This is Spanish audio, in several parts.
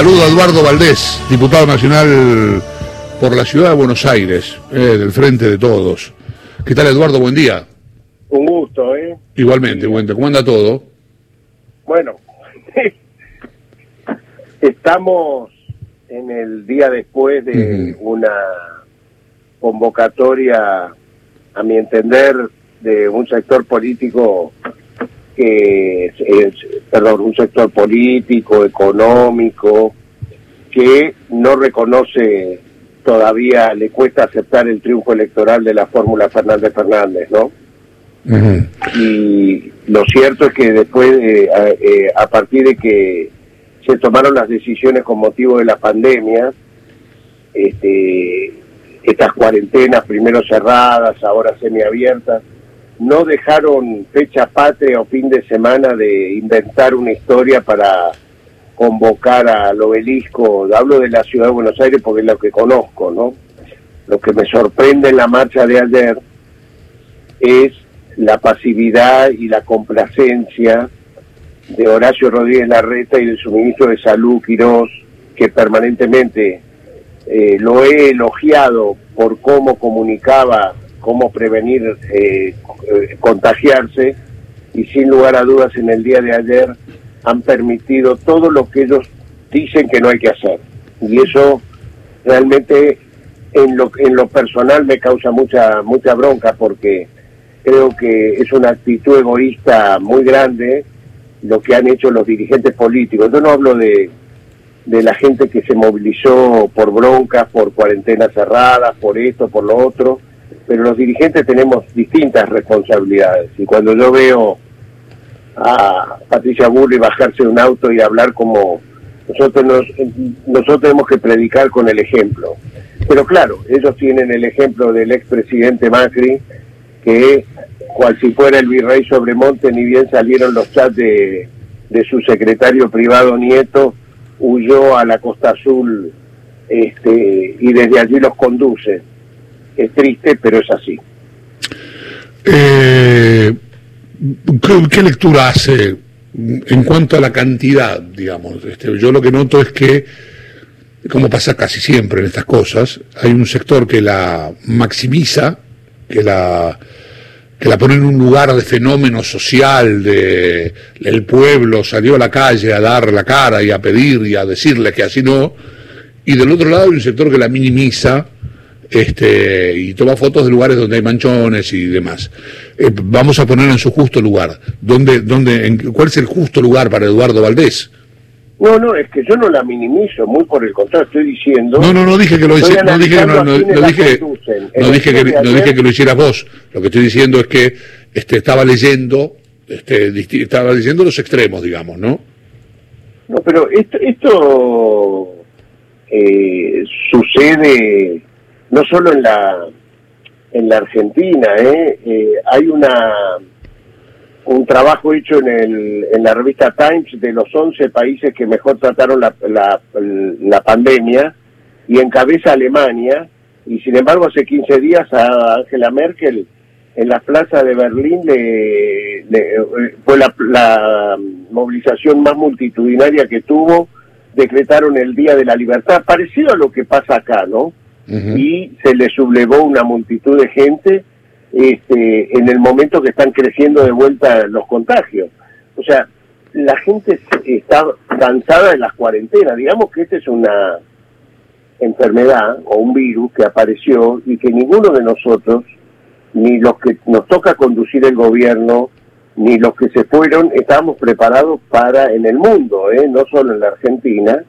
Saludo a Eduardo Valdés, diputado nacional por la ciudad de Buenos Aires, eh, del Frente de Todos. ¿Qué tal, Eduardo? Buen día. Un gusto, ¿eh? Igualmente, buen día. ¿Cómo anda todo? Bueno, estamos en el día después de una convocatoria, a mi entender, de un sector político que es, perdón, un sector político, económico, que no reconoce todavía, le cuesta aceptar el triunfo electoral de la fórmula Fernández Fernández, ¿no? Y lo cierto es que después, eh, a, partir de que se tomaron las decisiones con motivo de la pandemia, este, estas cuarentenas primero cerradas, ahora semiabiertas, no dejaron fecha patria o fin de semana de inventar una historia para convocar al obelisco. Hablo de la ciudad de Buenos Aires porque es lo que conozco, ¿no? Lo que me sorprende en la marcha de ayer es la pasividad y la complacencia de Horacio Rodríguez Larreta y de su ministro de Salud, Quirós, que permanentemente eh, lo he elogiado por cómo comunicaba cómo prevenir eh, eh, contagiarse y sin lugar a dudas en el día de ayer han permitido todo lo que ellos dicen que no hay que hacer. Y eso realmente en lo, en lo personal me causa mucha, mucha bronca porque creo que es una actitud egoísta muy grande lo que han hecho los dirigentes políticos. Yo no hablo de, de la gente que se movilizó por broncas, por cuarentenas cerradas, por esto, por lo otro, pero los dirigentes tenemos distintas responsabilidades. Y cuando yo veo a Patricia Burri bajarse de un auto y hablar como nosotros nos, nosotros tenemos que predicar con el ejemplo. Pero claro, ellos tienen el ejemplo del expresidente Macri, que cual si fuera el virrey Sobremonte, ni bien salieron los chats de, de su secretario privado Nieto, huyó a la Costa Azul este, y desde allí los conduce es triste, pero es así. Eh, ¿qué, lectura hace en cuanto a la cantidad, digamos? Este, yo lo que noto es que, como pasa casi siempre en estas cosas, hay un sector que la maximiza, que la que la pone en un lugar de fenómeno social, de el pueblo salió a la calle a dar la cara y a pedir y a decirle que así no, y del otro lado hay un sector que la minimiza, este, y toma fotos de lugares donde hay manchones y demás. Eh, vamos a poner en su justo lugar. ¿Dónde, dónde, en, ¿Cuál es el justo lugar para Eduardo Valdés? No, no, es que yo no la minimizo, muy por el contrario, estoy diciendo... No, no, no dije que lo hiciera, no dije, no, no, dije, no dije que, no dije que lo hicieras vos. Lo que estoy diciendo es que este, estaba leyendo, este, estaba leyendo los extremos, digamos, ¿no? No, pero esto, esto eh, sucede no solo en la en la Argentina, ¿eh? ¿eh? hay una un trabajo hecho en, el, en la revista Times de los 11 países que mejor trataron la, la, la pandemia y encabeza Alemania y sin embargo hace 15 días a Angela Merkel en la plaza de Berlín le, fue la, la movilización más multitudinaria que tuvo decretaron el Día de la Libertad, parecido a lo que pasa acá, ¿no? Y se le sublevó una multitud de gente este, en el momento que están creciendo de vuelta los contagios. O sea, la gente está cansada de las cuarentenas. Digamos que esta es una enfermedad o un virus que apareció y que ninguno de nosotros, ni los que nos toca conducir el gobierno, ni los que se fueron, estábamos preparados para en el mundo, ¿eh? no solo en la Argentina,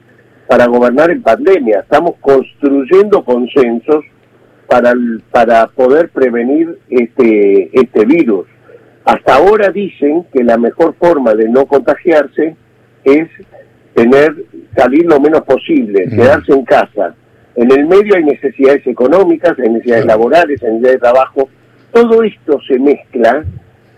para gobernar en pandemia. Estamos construyendo consensos para, para poder prevenir este, este virus. Hasta ahora dicen que la mejor forma de no contagiarse es tener salir lo menos posible, quedarse en casa. En el medio hay necesidades económicas, hay necesidades laborales, hay necesidades de trabajo. Todo esto se mezcla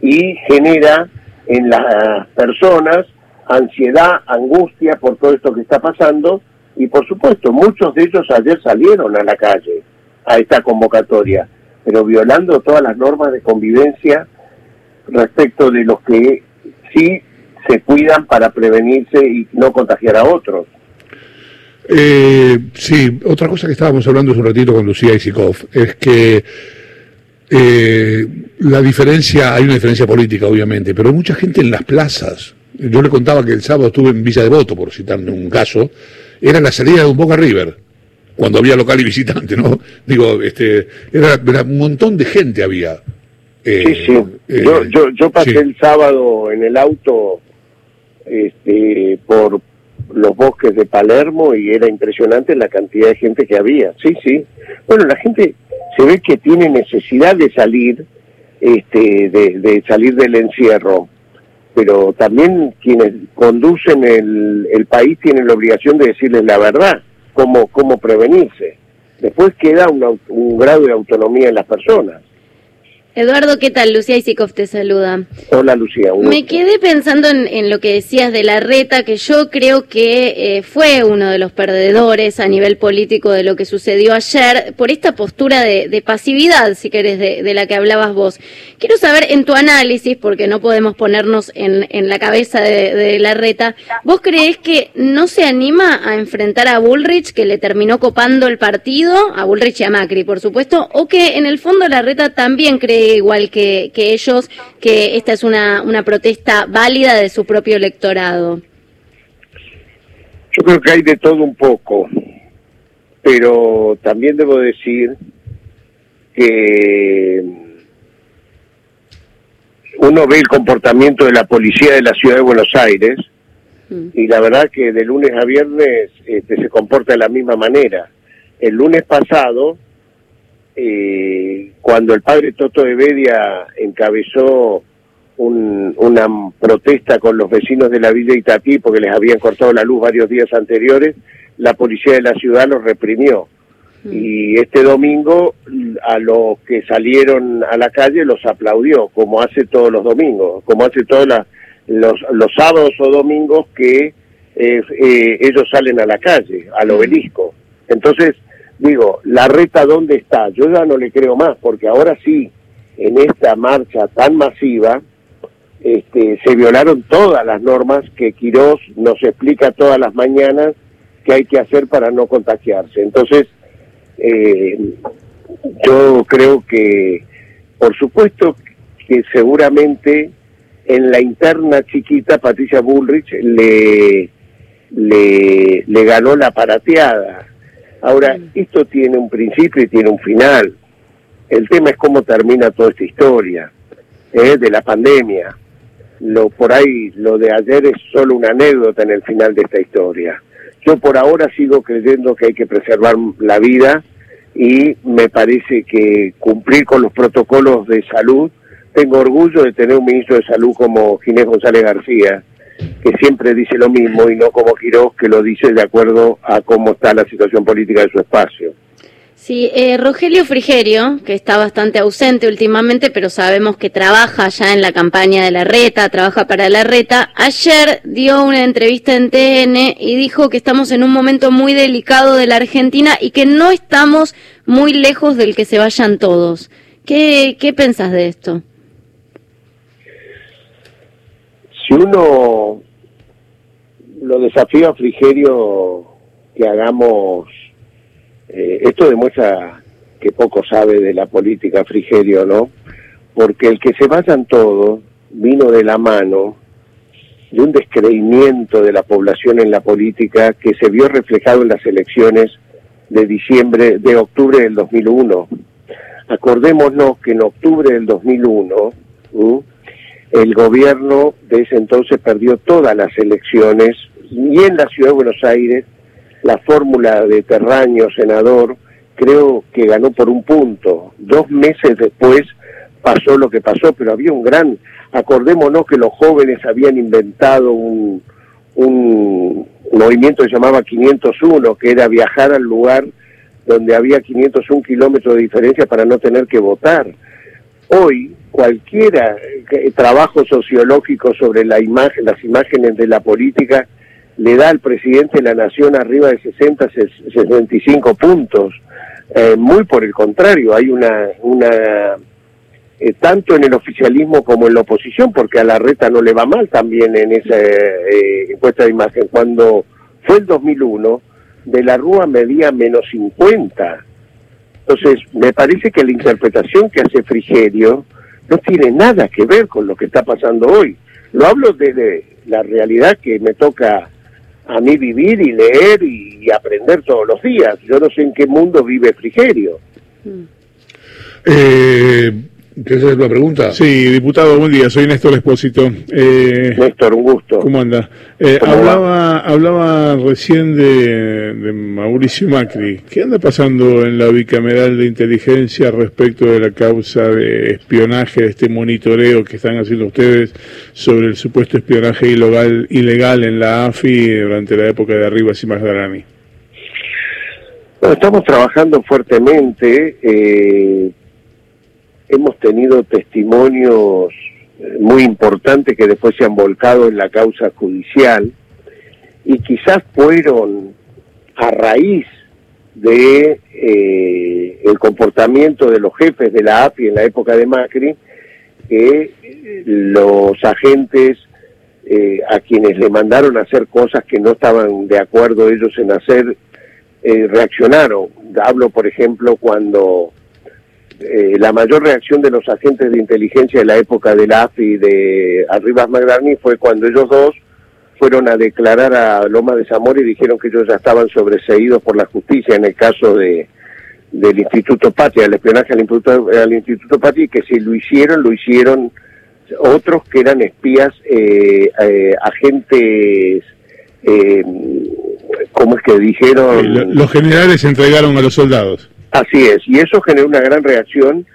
y genera en las personas ansiedad, angustia por todo esto que está pasando y por supuesto muchos de ellos ayer salieron a la calle a esta convocatoria, pero violando todas las normas de convivencia respecto de los que sí se cuidan para prevenirse y no contagiar a otros. Eh, sí, otra cosa que estábamos hablando hace un ratito con Lucía Isikov es que eh, la diferencia, hay una diferencia política obviamente, pero mucha gente en las plazas. Yo le contaba que el sábado estuve en Villa Devoto, por citarme un caso, era la salida de un Boca River, cuando había local y visitante, ¿no? Digo, este, era, un montón de gente había. Eh, sí, sí. yo, yo, yo pasé el sábado en el auto este, por los bosques de Palermo y era impresionante la cantidad de gente que había. Sí, sí. Bueno, la gente se ve que tiene necesidad de salir, este, de, salir del encierro, pero también quienes conducen el, el país tienen la obligación de decirles la verdad, cómo, cómo prevenirse. Después queda un grado de autonomía en las personas. Eduardo, ¿qué tal? Lucía Isikov te saluda. Hola, Lucía. Me quedé pensando en, lo que decías de la reta, que yo creo que eh, fue uno de los perdedores a nivel político de lo que sucedió ayer, por esta postura de, pasividad, si querés, de, la que hablabas vos. Quiero saber en tu análisis, porque no podemos ponernos en, en la cabeza de, la reta, ¿vos creés que no se anima a enfrentar a Bullrich, que le terminó copando el partido, a Bullrich y a Macri, por supuesto, o que en el fondo la reta también cree igual que, ellos, que esta es una, una protesta válida de su propio electorado? Yo creo que hay de todo un poco, pero también debo decir que uno ve el comportamiento de la policía de la ciudad de Buenos Aires mm. y la verdad que de lunes a viernes este, se comporta de la misma manera. El lunes pasado eh, cuando el padre Toto de Bedia encabezó una protesta con los vecinos de la Villa Itatí porque les habían cortado la luz varios días anteriores, la policía de la ciudad los reprimió. Mm. Y este domingo a los que salieron a la calle los aplaudió, como hace todos los domingos, como hace todos los, los sábados o domingos que eh, eh, ellos salen a la calle, al mm. obelisco. Entonces, digo, la reta dónde está, yo ya no le creo más, porque ahora sí, en esta marcha tan masiva, este, se violaron todas las normas que Quirós nos explica todas las mañanas que hay que hacer para no contagiarse. Entonces, eh, yo creo que, por supuesto, que seguramente en la interna chiquita Patricia Bullrich le, le, le ganó la parateada Ahora, esto tiene un principio y tiene un final. El tema es cómo termina toda esta historia ¿eh? de la pandemia. Lo por ahí, lo de ayer es solo una anécdota en el final de esta historia. Yo por ahora sigo creyendo que hay que preservar la vida y me parece que cumplir con los protocolos de salud. Tengo orgullo de tener un ministro de salud como Ginés González García, que siempre dice lo mismo y no como Quiroz que lo dice de acuerdo a cómo está la situación política de su espacio. Sí, eh, Rogelio Frigerio, que está bastante ausente últimamente, pero sabemos que trabaja ya en la campaña de la reta, trabaja para la reta, ayer dio una entrevista en TN y dijo que estamos en un momento muy delicado de la Argentina y que no estamos muy lejos del que se vayan todos. ¿Qué, qué pensás de esto? Si uno lo desafía a Frigerio que hagamos, eh, esto demuestra que poco sabe de la política Frigerio, ¿no? Porque el que se vayan todos vino de la mano de un descreimiento de la población en la política que se vio reflejado en las elecciones de diciembre, de octubre del 2001. Acordémonos que en octubre del 2001, el gobierno de ese entonces perdió todas las elecciones y en la ciudad de Buenos Aires la fórmula de Terraño, senador, creo que ganó por un punto. Dos meses después pasó lo que pasó, pero había un gran, acordémonos que los jóvenes habían inventado un, un movimiento que se llamaba 501, que era viajar al lugar donde había 501 kilómetros de diferencia para no tener que votar. Hoy cualquiera eh, trabajo sociológico sobre la imagen, las imágenes de la política le da al presidente de la nación arriba de 60, 65 puntos. Eh, muy por el contrario, hay una, una eh, tanto en el oficialismo como en la oposición, porque a la reta no le va mal también en esa encuesta de imagen. Cuando fue el 2001, de la Rúa medía menos 50. Entonces, me parece que la interpretación que hace Frigerio no tiene nada que ver con lo que está pasando hoy. Lo hablo desde la realidad que me toca a mí vivir y leer y, aprender todos los días. Yo no sé en qué mundo vive Frigerio. Mm. Eh, ¿Qué es la pregunta? Sí, diputado, buen día. Soy Néstor Espósito. Eh, Néstor, un gusto. ¿Cómo anda? Eh, hablaba, hablaba recién de, Mauricio Macri. ¿Qué anda pasando en la bicameral de inteligencia respecto de la causa de espionaje, de este monitoreo que están haciendo ustedes sobre el supuesto espionaje ilegal, ilegal en la AFI durante la época de Arribas y Magdalani? Bueno, estamos trabajando fuertemente. Eh, hemos tenido testimonios eh, muy importantes que después se han volcado en la causa judicial y quizás fueron a raíz de eh, el comportamiento de los jefes de la AFI en la época de Macri que eh, los agentes a quienes le mandaron a hacer cosas que no estaban de acuerdo ellos en hacer reaccionaron. Hablo, por ejemplo, cuando eh, la mayor reacción de los agentes de inteligencia de la época del AFI de Arribas Magrani fue cuando ellos dos fueron a declarar a Loma de Zamora y dijeron que ellos ya estaban sobreseídos por la justicia en el caso de del Instituto Patria, el espionaje al Instituto, al Instituto Patria, y que si lo hicieron, lo hicieron otros que eran espías, eh, eh, agentes, eh, ¿cómo es que dijeron? Los generales entregaron a los soldados. Así es, y eso generó una gran reacción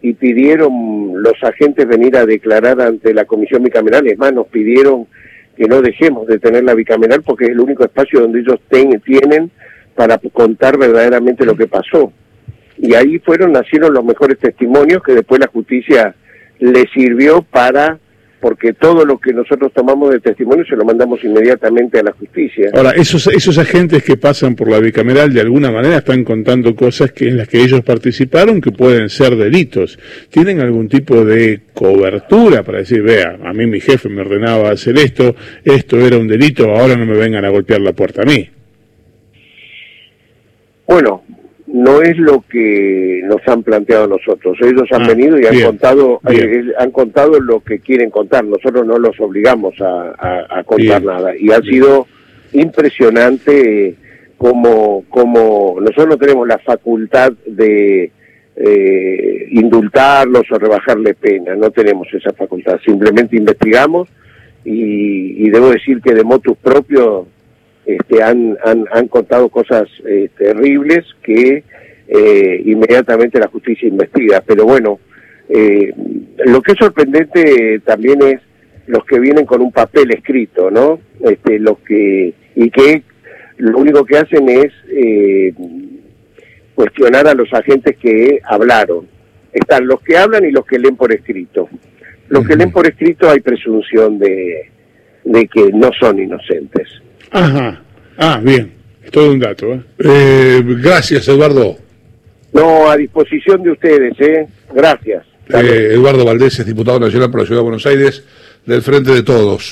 y pidieron los agentes venir a declarar ante la comisión bicameral, es más, nos pidieron que no dejemos de tener la bicameral porque es el único espacio donde ellos tienen para contar verdaderamente lo que pasó. Y ahí fueron, nacieron los mejores testimonios que después la justicia le sirvió para porque todo lo que nosotros tomamos de testimonio se lo mandamos inmediatamente a la justicia. Ahora, esos, esos agentes que pasan por la bicameral de alguna manera están contando cosas que en las que ellos participaron que pueden ser delitos. ¿Tienen algún tipo de cobertura para decir, vea, a mí mi jefe me ordenaba hacer esto, esto era un delito, ahora no me vengan a golpear la puerta a mí? Bueno, no es lo que nos han planteado nosotros. Ellos han ah, venido y han contado eh, han contado lo que quieren contar. Nosotros no los obligamos a, contar nada. Y ha sido impresionante como, como nosotros no tenemos la facultad de eh, indultarlos o rebajarle pena. No tenemos esa facultad. Simplemente investigamos y, y debo decir que de motus propios este, han, han, han contado cosas eh, terribles que eh, inmediatamente la justicia investiga. Pero bueno, eh, lo que es sorprendente también es los que vienen con un papel escrito, ¿no? Este, los que y que lo único que hacen es cuestionar a los agentes que hablaron. Están los que hablan y los que leen por escrito. Los que leen por escrito hay presunción de, de que no son inocentes. Ajá. Ah, bien. Es todo un dato. ¿eh? ¿eh? gracias, Eduardo. No, a disposición de ustedes, ¿eh? Gracias. Eh, Eduardo Valdés es diputado nacional por la Ciudad de Buenos Aires, del Frente de Todos.